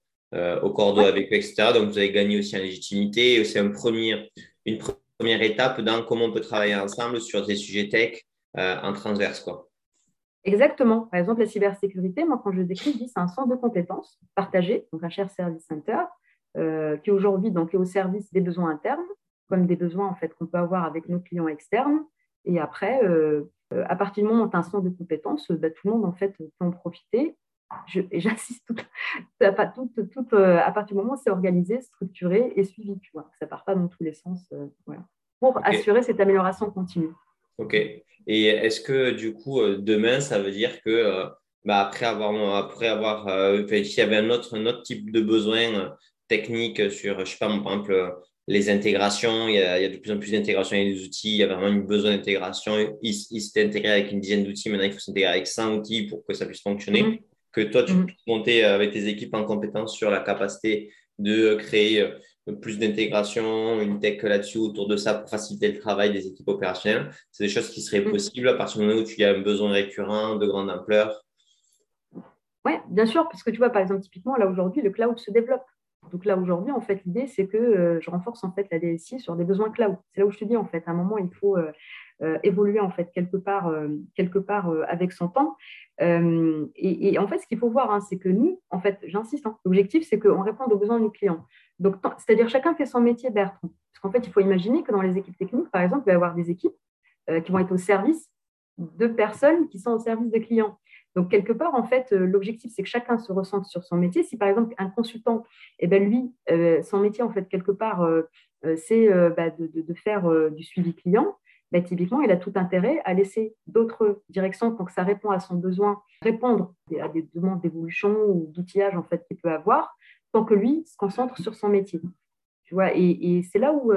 au cordeau avec eux, etc. Donc, vous avez gagné aussi en légitimité. C'est un premier, une première étape dans comment on peut travailler ensemble sur des sujets tech en transverse. Quoi. Exactement. Par exemple, la cybersécurité, moi, quand je décris, je dis c'est un centre de compétences partagé, donc un cher service center, qui aujourd'hui donc, est au service des besoins internes comme des besoins en fait qu'on peut avoir avec nos clients externes. Et après, euh, euh, à partir du moment où tu as un centre de compétences, bah, tout le monde en fait peut en profiter. Je, et j'insiste, tout, tout, tout, euh, à partir du moment où c'est organisé, structuré et suivi, tu vois. Ça part pas dans tous les sens, voilà. pour assurer cette amélioration continue. Ok. Et est-ce que du coup, demain, ça veut dire que bah, après avoir, après avoir s'il y avait un autre, un autre type de besoin technique sur, je sais pas, par exemple, les intégrations, il y, a, de plus en plus d'intégration avec les outils, il y a vraiment un besoin d'intégration. Il, s'était intégré avec une dizaine d'outils, maintenant il faut s'intégrer avec 100 outils pour que ça puisse fonctionner. Mhm. Que toi, tu mhm. peux monter avec tes équipes en compétence sur la capacité de créer euh, plus d'intégration, une tech là-dessus autour de ça pour faciliter le travail des équipes opérationnelles. C'est des choses qui seraient mhm. possibles à partir du moment où tu as un besoin récurrent de grande ampleur. Oui, bien sûr, parce que tu vois, par exemple, typiquement, là aujourd'hui, le cloud se développe. Donc là, aujourd'hui, en fait, l'idée, c'est que euh, je renforce en fait la DSI sur des besoins cloud. C'est là où je te dis, en fait, à un moment, il faut euh, euh, évoluer en fait quelque part, quelque part avec son temps. Et, en fait, ce qu'il faut voir, hein, c'est que nous, en fait, j'insiste, hein, l'objectif, c'est qu'on réponde aux besoins de nos clients. Donc, c'est-à-dire chacun fait son métier, Bertrand. Parce qu'en fait, il faut imaginer que dans les équipes techniques, par exemple, il va y avoir des équipes qui vont être au service de personnes qui sont au service des clients. Donc, quelque part, en fait, euh, l'objectif, c'est que chacun se ressente sur son métier. Si, par exemple, un consultant, eh ben, lui, euh, son métier, en fait, quelque part, euh, c'est bah, de, faire du suivi client, bah, typiquement, il a tout intérêt à laisser d'autres directions que ça répond à son besoin, répondre à des demandes d'évolution ou d'outillage, en fait, qu'il peut avoir, tant que lui se concentre sur son métier. Tu vois, et, c'est là où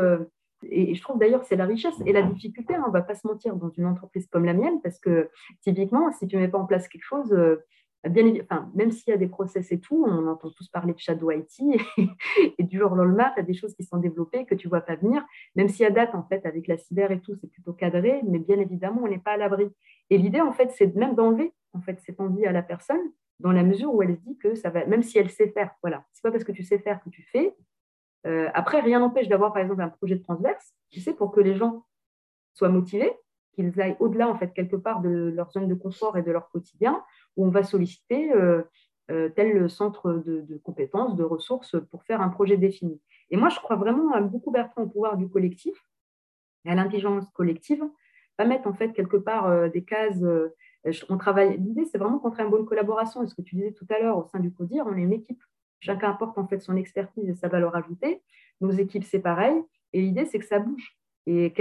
et je trouve d'ailleurs c'est la richesse et la difficulté, hein, on ne va pas se mentir, dans une entreprise comme la mienne, parce que typiquement, si tu ne mets pas en place quelque chose, euh, bien, enfin, même s'il y a des process et tout, on entend tous parler de Shadow IT, et, du jour au lendemain, tu as des choses qui sont développées que tu ne vois pas venir, même si à date, en fait, avec la cyber et tout, c'est plutôt cadré, mais bien évidemment, on n'est pas à l'abri. Et l'idée, en fait, c'est même d'enlever en fait, cette envie à la personne, dans la mesure où elle se dit que ça va, même si elle sait faire, voilà, c'est pas parce que tu sais faire que tu fais, euh, après, rien n'empêche d'avoir, par exemple, un projet de transverse, tu sais, pour que les gens soient motivés, qu'ils aillent au-delà, en fait, quelque part de leur zone de confort et de leur quotidien, où on va solliciter euh, euh, tel centre de, compétences, de ressources pour faire un projet défini. Et moi, je crois vraiment beaucoup, Bertrand, au pouvoir du collectif et à l'intelligence collective, pas mettre, en fait, quelque part des cases. On travaille. L'idée, c'est vraiment qu'on travaille une bonne collaboration. Et ce que tu disais tout à l'heure, au sein du CODIR, on est une équipe. Chacun apporte en fait son expertise et sa valeur ajoutée. Nos équipes, c'est pareil. Et l'idée, c'est que ça bouge et,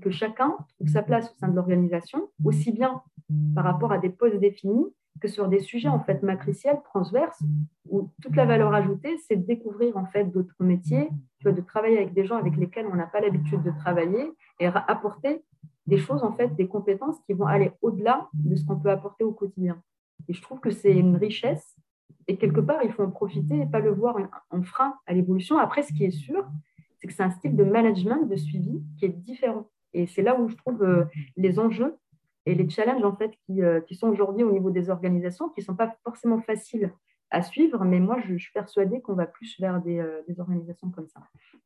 que chacun trouve sa place au sein de l'organisation, aussi bien par rapport à des postes définis que sur des sujets en fait matriciels, transverses, où toute la valeur ajoutée, c'est de découvrir en fait d'autres métiers, tu de travailler avec des gens avec lesquels on n'a pas l'habitude de travailler et apporter des choses en fait, des compétences qui vont aller au-delà de ce qu'on peut apporter au quotidien. Et je trouve que c'est une richesse. Et quelque part, il faut en profiter et pas le voir en frein à l'évolution. Après, ce qui est sûr, c'est que c'est un style de management, de suivi qui est différent. Et c'est là où je trouve euh, les enjeux et les challenges en fait qui, euh, qui sont aujourd'hui au niveau des organisations, qui ne sont pas forcément faciles suivre, mais moi, je, suis persuadée qu'on va plus vers des, euh, des, organisations comme ça.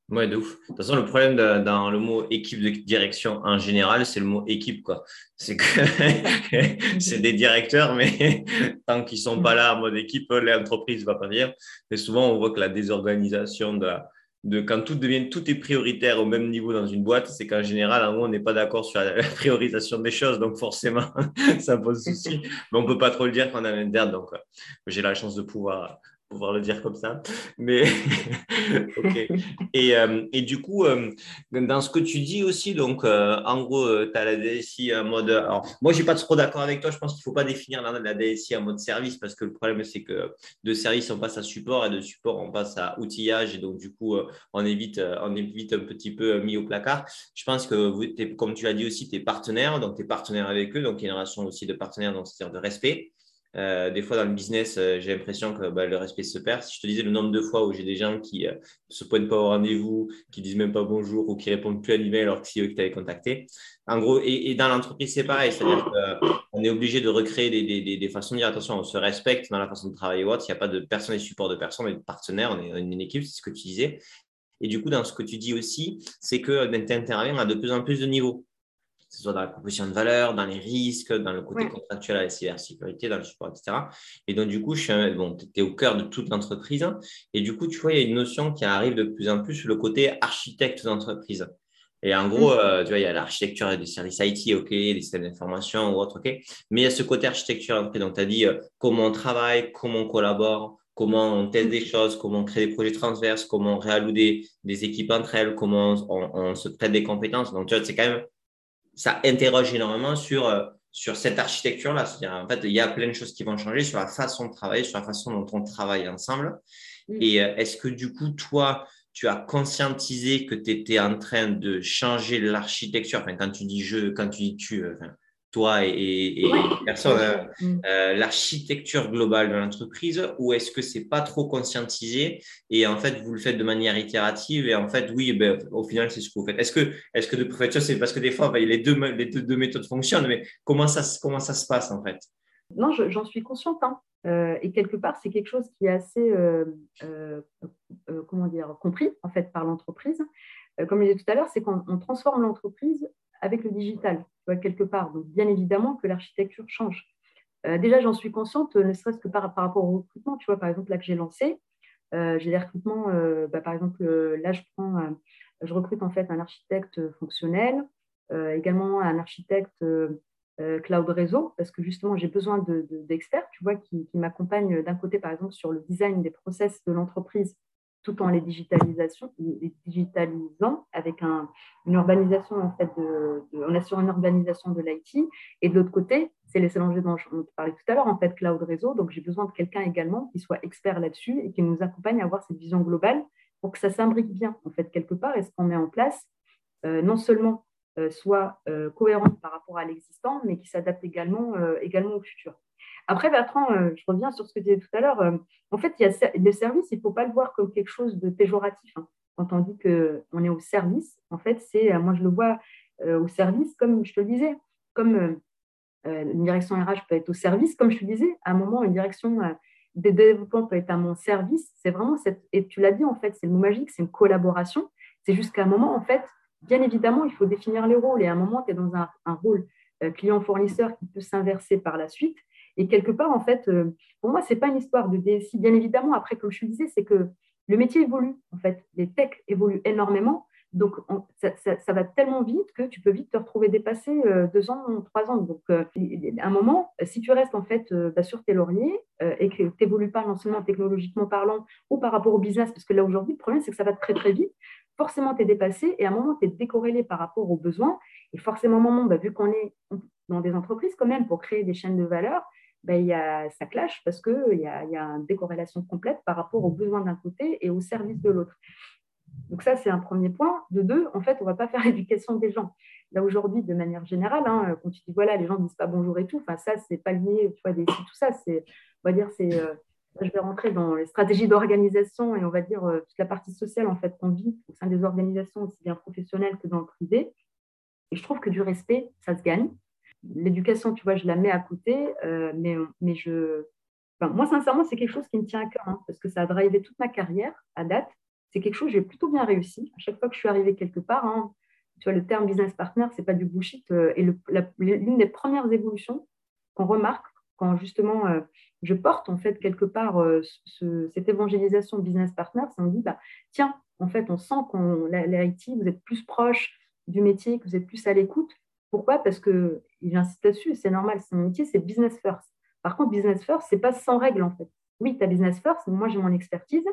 Ouais, de ouf. De toute façon, le problème dans le mot équipe de direction en général, c'est le mot équipe, quoi. C'est que c'est des directeurs, mais tant qu'ils sont pas là en mode équipe, l'entreprise va pas dire. Et souvent, on voit que la désorganisation de la, de quand tout devient tout est prioritaire au même niveau dans une boîte, c'est qu'en général, en on n'est pas d'accord sur la, priorisation des choses, donc forcément, ça pose souci. Mais on peut pas trop le dire quand on est interne, donc j'ai la chance de pouvoir pouvoir le dire comme ça. Mais ok. Et, euh, et, du coup, euh, dans ce que tu dis aussi, donc euh, en gros, tu as la DSI en mode. Alors, moi, je suis pas trop d'accord avec toi. Je pense qu'il faut pas définir la, DSI en mode service parce que le problème, c'est que de service, on passe à support et de support, on passe à outillage. Et donc, du coup, on est vite, on est vite un petit peu mis au placard. Je pense que, comme tu l'as dit aussi, tu es partenaire. Donc, tu es partenaire avec eux. Donc, il y a une relation aussi de partenaire, dans c'est-à-dire de respect. Euh, des fois, dans le business, euh, j'ai l'impression que bah, le respect se perd. Si je te disais le nombre de fois où j'ai des gens qui ne euh, se pointent pas au rendez-vous, qui disent même pas bonjour ou qui répondent plus à l'email alors que c'est eux qui t'avaient contacté. En gros, et, dans l'entreprise, c'est pareil. C'est-à-dire qu'on est obligé de recréer des, des, des, façons de dire attention, on se respecte dans la façon de travailler ou autre. Il n'y a pas de personne et support de personne, mais de partenaire. On est une équipe, c'est ce que tu disais. Et du coup, dans ce que tu dis aussi, c'est que tu interviens à de plus en plus de niveaux que ce soit dans la proposition de valeur, dans les risques, dans le côté contractuel à la cybersécurité, dans le support, etc. Et donc, du coup, je suis, bon, tu es au cœur de toute l'entreprise. Et du coup, tu vois, il y a une notion qui arrive de plus en plus, le côté architecte d'entreprise. Et en gros, mm. euh, tu vois, il y a l'architecture des services IT, OK, des systèmes d'information ou autre, OK. Mais il y a ce côté architecture. Donc, tu as dit euh, comment on travaille, comment on collabore, comment on teste des choses, comment on crée des projets transverses, comment on réalloue des, équipes entre elles, comment on, on se traite des compétences. Donc, tu vois, c'est quand même ça interroge énormément sur, euh, sur cette architecture-là. C'est-à-dire, en fait, il y a plein de choses qui vont changer sur la façon de travailler, sur la façon dont on travaille ensemble. Et euh, est-ce que du coup, toi, tu as conscientisé que tu étais en train de changer l'architecture? Enfin, quand tu dis je, quand tu dis tu, euh, toi et, personne, euh, mm. euh, l'architecture globale de l'entreprise ou est-ce que c'est pas trop conscientisé et en fait vous le faites de manière itérative et en fait oui ben, au final c'est ce que vous faites. Est-ce que est-ce que de fait c'est parce que des fois ben, les deux les deux, méthodes fonctionnent mais comment ça comment ça se passe en fait? Non j'en suis consciente hein. euh, et quelque part c'est quelque chose qui est assez comment dire compris en fait par l'entreprise. Comme je disais tout à l'heure c'est qu'on transforme l'entreprise avec le digital, quelque part. Donc, bien évidemment que l'architecture change. Euh, déjà, j'en suis consciente, ne serait-ce que par, par, rapport au recrutement. Tu vois, par exemple, là que j'ai lancé, euh, j'ai des recrutements, euh, bah, par exemple, là, je, prends, je recrute en fait un architecte fonctionnel, également un architecte cloud réseau, parce que justement, j'ai besoin d'experts, de, tu vois, qui, qui m'accompagnent d'un côté, par exemple, sur le design des process de l'entreprise tout en les, les digitalisant avec une urbanisation, en fait, de, on assure une urbanisation de l'IT. Et de l'autre côté, c'est les l'enjeu dont je parlais tout à l'heure, en fait, cloud réseau. Donc, j'ai besoin de quelqu'un également qui soit expert là-dessus et qui nous accompagne à avoir cette vision globale pour que ça s'imbrique bien, en fait, quelque part, et ce qu'on met en place, euh, non seulement euh, soit euh, cohérent par rapport à l'existant, mais qui s'adapte également, également au futur. Après, Bertrand, euh, je reviens sur ce que tu disais tout à l'heure. Euh, en fait, il y a le service, il ne faut pas le voir comme quelque chose de péjoratif. Hein. Quand on dit qu'on est au service, en fait, c'est, euh, moi, je le vois au service, comme je te le disais, comme une direction RH peut être au service, comme je te disais, à un moment, une direction des développements peut être à mon service. C'est vraiment cette, et tu l'as dit, en fait, c'est le mot magique, c'est une collaboration. C'est jusqu'à un moment, en fait, bien évidemment, il faut définir les rôles. Et à un moment, tu es dans un rôle client-fournisseur qui peut s'inverser par la suite. Et quelque part, en fait, euh, pour moi, ce n'est pas une histoire de DSI. Bien évidemment, après, comme je le disais, c'est que le métier évolue, en fait. Les techs évoluent énormément. Donc, ça, va tellement vite que tu peux vite te retrouver dépassé euh, deux ans, trois ans. Donc, euh, à un moment, si tu restes en fait bah, sur tes lauriers et que tu n'évolues pas non seulement technologiquement parlant ou par rapport au business, parce que là aujourd'hui, le problème, c'est que ça va très très vite. Forcément, tu es dépassé et à un moment, tu es décorrélé par rapport aux besoins. Et forcément, à un moment, vu qu'on est dans des entreprises quand même pour créer des chaînes de valeur, ben, y a, ça clash parce qu'il y a, y a une décorrélation complète par rapport aux besoins d'un côté et aux services de l'autre. Donc ça, c'est un premier point. De deux, en fait, on ne va pas faire l'éducation des gens. là aujourd'hui, de manière générale, hein, quand tu dis voilà, les gens ne disent pas bonjour et tout, enfin ça, c'est pas lié, tu vois, des tout ça, c'est, on va dire, c'est, euh, je vais rentrer dans les stratégies d'organisation et on va dire euh, toute la partie sociale en fait qu'on vit au sein des organisations aussi bien professionnelles que dans le privé. Et je trouve que du respect, ça se gagne. L'éducation, tu vois, je la mets à côté, euh, mais, je, moi, sincèrement, c'est quelque chose qui me tient à cœur hein, parce que ça a drivé toute ma carrière à date. C'est quelque chose que j'ai plutôt bien réussi. À chaque fois que je suis arrivée quelque part, hein, tu vois, le terme business partner, c'est pas du bullshit. Euh, et l'une des premières évolutions qu'on remarque quand justement euh, je porte en fait quelque part cette évangélisation business partner, c'est on dit bah, tiens, en fait, on sent qu'on l'IT, vous êtes plus proche du métier, que vous êtes plus à l'écoute. Pourquoi? Parce que, j'insiste là-dessus, c'est normal, c'est mon métier, c'est business first. Par contre, business first, c'est pas sans règles en fait. Oui, tu as business first, moi j'ai mon expertise,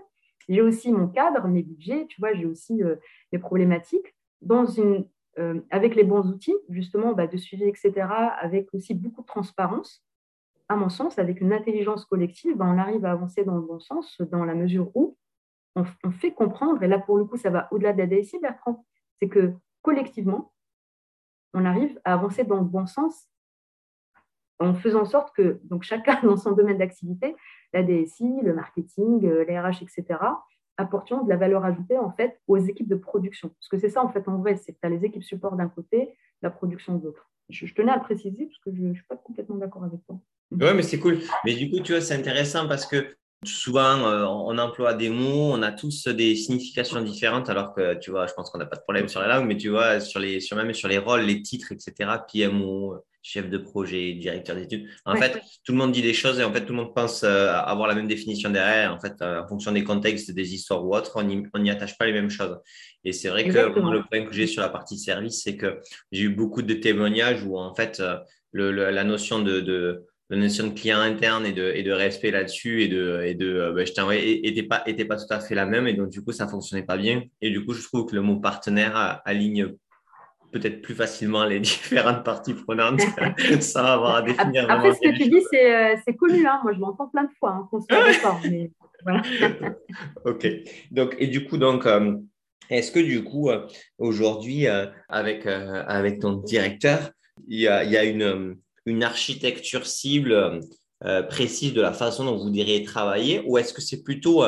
j'ai aussi mon cadre, mes budgets, tu vois, j'ai aussi euh, mes problématiques. Dans une, euh, avec les bons outils, justement, bah, de suivi, etc., avec aussi beaucoup de transparence, à mon sens, avec une intelligence collective, bah, on arrive à avancer dans le bon sens, dans la mesure où on, on fait comprendre, et là pour le coup, ça va au-delà de la DSI, Bertrand, c'est que collectivement, on arrive à avancer dans le bon sens en faisant en sorte que donc chacun dans son domaine d'activité, la DSI, le marketing, euh, les RH, etc., apportions de la valeur ajoutée en fait aux équipes de production. Parce que c'est ça en fait en vrai, c'est que tu as les équipes support d'un côté, la production de l'autre. Je, tenais à préciser parce que je ne suis pas complètement d'accord avec toi. Oui, mais c'est cool. Mais du coup, tu vois, c'est intéressant parce que souvent, euh, on emploie des mots, on a tous des significations différentes, alors que, tu vois, je pense qu'on n'a pas de problème sur la langue, mais tu vois, sur les, sur même sur les rôles, les titres, etc., PMO, chef de projet, directeur d'études. En fait, tout le monde dit des choses et en fait, tout le monde pense euh, avoir la même définition derrière. En fait, euh, en fonction des contextes, des histoires ou autres, on n'y attache pas les mêmes choses. Et c'est vrai que le point que j'ai sur la partie service, c'est que j'ai eu beaucoup de témoignages où en fait, le, la notion de, de la notion de client interne et de, et de respect là-dessus et de, et de ben, je pas, était pas tout à fait la même et donc du coup ça fonctionnait pas bien et du coup je trouve que le mot partenaire aligne peut-être plus facilement les différentes parties prenantes sans avoir à définir. Après, ce que tu dis, euh, c'est connu. Hein. Moi, je m'entends plein de fois hein, qu'on mais voilà. ok. Donc, et du coup, donc, euh, est-ce que du coup, euh, aujourd'hui, avec, avec ton directeur, il y a, il y a une, une architecture cible précise de la façon dont vous diriez travailler ou est-ce que c'est plutôt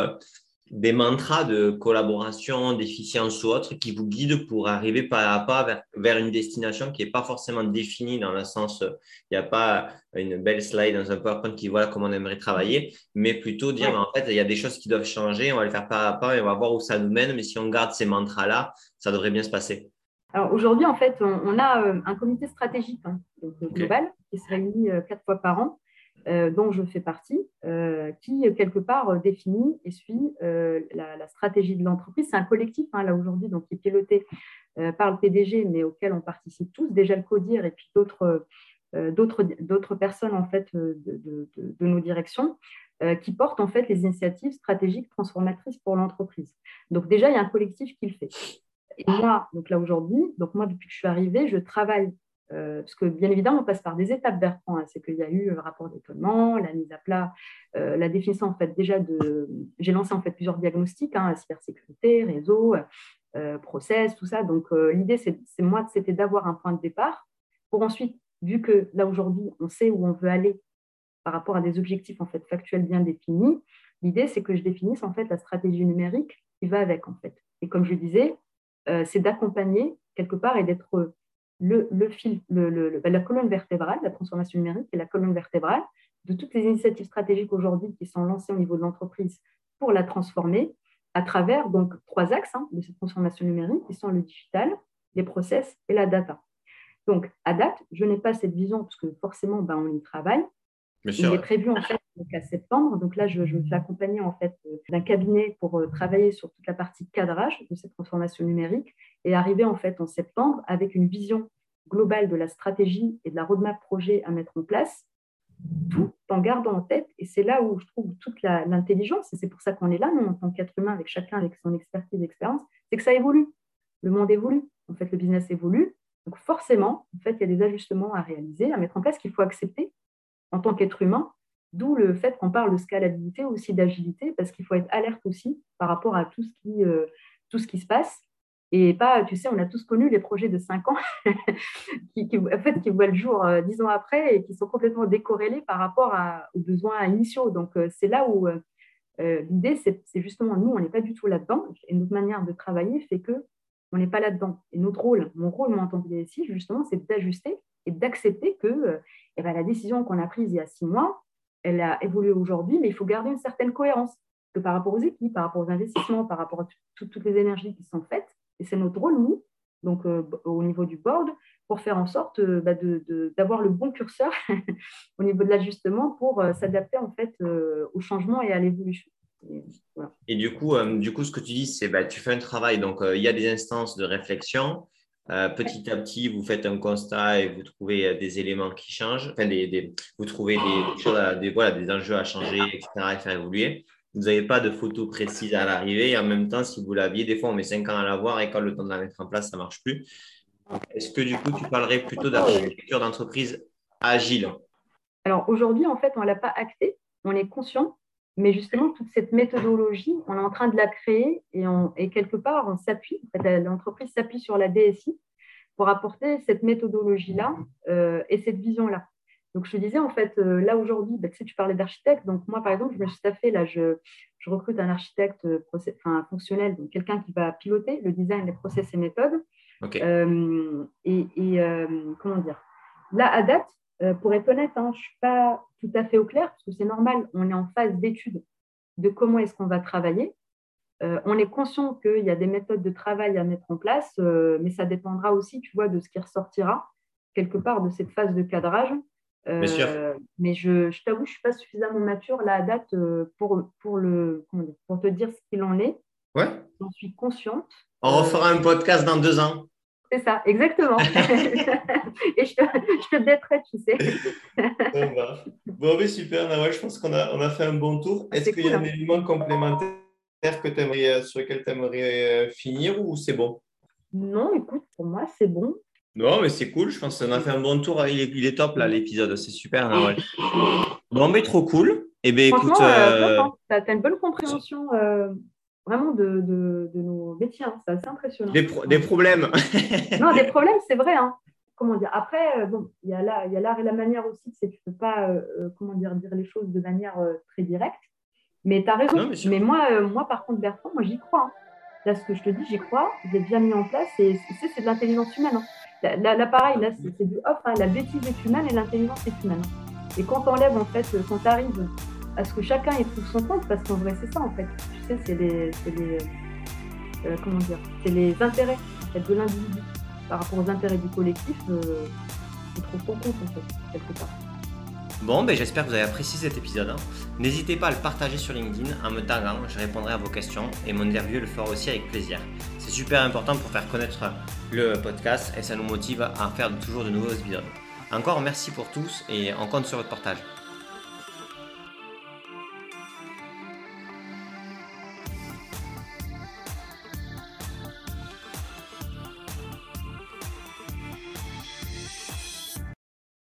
des mantras de collaboration, d'efficience ou autre qui vous guident pour arriver pas à pas vers, une destination qui n'est pas forcément définie dans le sens, il n'y a pas une belle slide dans un PowerPoint qui voit comment on aimerait travailler, mais plutôt dire en fait, il y a des choses qui doivent changer, on va le faire pas à pas et on va voir où ça nous mène, mais si on garde ces mantras-là, ça devrait bien se passer. Alors aujourd'hui, en fait, on, a euh, un comité stratégique hein, global qui se réunit euh, quatre fois par an euh, dont je fais partie, euh, qui quelque part euh, définit et suit la, stratégie de l'entreprise. C'est un collectif hein, là aujourd'hui, donc qui est piloté par le PDG, mais auquel on participe tous, déjà le CODIR et puis d'autres d'autres personnes en fait de, nos directions qui portent en fait les initiatives stratégiques transformatrices pour l'entreprise. Donc déjà il y a un collectif qui le fait. Et moi donc là aujourd'hui, donc moi depuis que je suis arrivée, je travaille euh, parce que bien évidemment, on passe par des étapes, Bertrand. Hein. c'est qu'il y a eu le rapport d'étonnement, la mise à plat, euh, la définition en fait déjà de. J'ai lancé en fait plusieurs diagnostics, hein, cybersécurité, réseau, euh, process, tout ça. Donc l'idée, c'est moi, c'était d'avoir un point de départ pour ensuite, vu que là aujourd'hui, on sait où on veut aller par rapport à des objectifs en fait factuels bien définis. L'idée, c'est que je définisse en fait la stratégie numérique qui va avec en fait. Et comme je disais, c'est d'accompagner quelque part et d'être le, fil, bah, la colonne vertébrale, la transformation numérique est la colonne vertébrale de toutes les initiatives stratégiques aujourd'hui qui sont lancées au niveau de l'entreprise pour la transformer à travers donc trois axes hein, de cette transformation numérique qui sont le digital, les process et la data. Donc, à date, je n'ai pas cette vision parce que forcément, ben, on y travaille. Il est prévu en fait donc à septembre. Donc là, je, me fais accompagner en fait euh, d'un cabinet pour euh, travailler sur toute la partie cadrage de cette transformation numérique et arriver en fait en septembre avec une vision globale de la stratégie et de la roadmap projet à mettre en place, tout en gardant en tête, et c'est là où je trouve toute l'intelligence, et c'est pour ça qu'on est là, nous, en tant qu'être humain, avec chacun avec son expertise et expérience, c'est que ça évolue. Le monde évolue, en fait, le business évolue. Donc forcément, en fait, il y a des ajustements à réaliser, à mettre en place qu'il faut accepter en tant qu'être humain, d'où le fait qu'on parle de scalabilité aussi d'agilité, parce qu'il faut être alerte aussi par rapport à tout ce qui, euh, tout ce qui se passe Et pas, tu sais, on a tous connu les projets de 5 ans qui, en fait, qui voient le jour euh, dix 10 ans après et qui sont complètement décorrélés par rapport aux besoins initiaux. Donc, euh, c'est là où euh, l'idée, c'est justement, nous, on n'est pas du tout là-dedans. Et notre manière de travailler fait que on n'est pas là-dedans. Et notre rôle, mon rôle, moi, en tant que DSI, justement, c'est d'ajuster et d'accepter que eh ben, la décision qu'on a prise il y a six mois, elle a évolué aujourd'hui, mais il faut garder une certaine cohérence que par rapport aux équipes, par rapport aux investissements, par rapport à toutes les énergies qui sont faites. Et c'est notre rôle, nous, donc euh, au niveau du board, pour faire en sorte euh, bah, d'avoir le bon curseur au niveau de l'ajustement pour euh, s'adapter en fait au changement et à l'évolution. Et, du coup, du coup, ce que tu dis, c'est bah, tu fais un travail. Donc, il y a des instances de réflexion. Petit à petit, vous faites un constat et vous trouvez des éléments qui changent. Enfin, des, vous trouvez des, des, voilà, des enjeux à changer, etc., et faire évoluer vous n'avez pas de photo précise à l'arrivée. Et en même temps, si vous l'aviez, des fois, on met 5 ans à l'avoir et quand le temps de la mettre en place, ça ne marche plus. Est-ce que du coup, tu parlerais plutôt d'architecture d'entreprise agile? Alors aujourd'hui, en fait, on ne l'a pas acté, on est conscient, mais justement, toute cette méthodologie, on est en train de la créer et, on, et quelque part, on s'appuie, en fait, l'entreprise s'appuie sur la DSI pour apporter cette méthodologie-là euh, et cette vision-là. Donc, je te disais, en fait, euh, là aujourd'hui, bah, tu sais, tu parlais d'architecte. Donc, moi, par exemple, je me suis taffé, là, je, recrute un architecte euh, enfin, fonctionnel, donc quelqu'un qui va piloter le design des process et méthodes. Euh, et, comment dire? Là, à date, pour être honnête, hein, je ne suis pas tout à fait au clair, parce que c'est normal, on est en phase d'étude de comment est-ce qu'on va travailler. on est conscient qu'il y a des méthodes de travail à mettre en place, mais ça dépendra aussi, tu vois, de ce qui ressortira quelque part de cette phase de cadrage. Euh, mais je, je t'avoue, je ne suis pas suffisamment mature là à date euh, pour, pour, le, pour te dire ce qu'il en est. Ouais. J'en suis consciente. On refera un podcast dans deux ans. C'est ça, exactement. Et je te, je te tu sais. bon, bah. bon mais super, je pense qu'on a, on a fait un bon tour. Est-ce qu'il y a un hein. élément complémentaire que aimerais, sur lequel tu aimerais euh, finir ou c'est bon? Non, écoute, pour moi, c'est bon. Non, mais c'est cool. Je pense qu'on a fait un bon tour. Il est, top, là, l'épisode. C'est super. Bon, mais trop cool. Eh bien, écoute. Euh, euh, tu as, une bonne compréhension euh, vraiment de, nos métiers. Hein. C'est assez impressionnant. Des, problèmes. non, des problèmes, c'est vrai. Hein. Comment dire Après, bon, il y a l'art et la manière aussi. C'est tu ne peux pas comment dire, dire les choses de manière très directe. Mais tu as raison. mais, moi, moi, par contre, Bertrand, moi, j'y crois. Hein. Là, ce que je te dis, j'y crois. J'ai bien mis en place. Et c'est de l'intelligence humaine. Là, pareil, là, c'est du off. Hein. La bêtise est humaine et l'intelligence est humaine. Et quand on enlève, en fait, quand tu arrives à ce que chacun y trouve son compte, parce qu'en vrai, c'est ça, en fait. Tu sais, c'est les, les euh, comment dire, c'est les intérêts de l'individu par rapport aux intérêts du collectif. Euh, tu trouves ton compte, en fait, quelque part. Bon, ben j'espère que vous avez apprécié cet épisode. Hein. N'hésitez pas à le partager sur LinkedIn en me taguant, je répondrai à vos questions et mon interview le fera aussi avec plaisir. C'est super important pour faire connaître le podcast et ça nous motive à faire toujours de nouveaux épisodes. Encore merci pour tous et on compte sur votre partage.